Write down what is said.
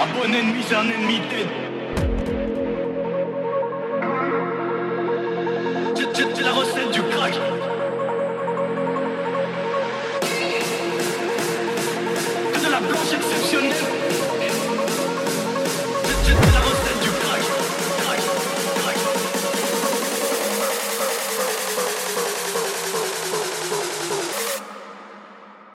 Un bon ennemi, c'est un ennemi dead. C'est la recette du crack.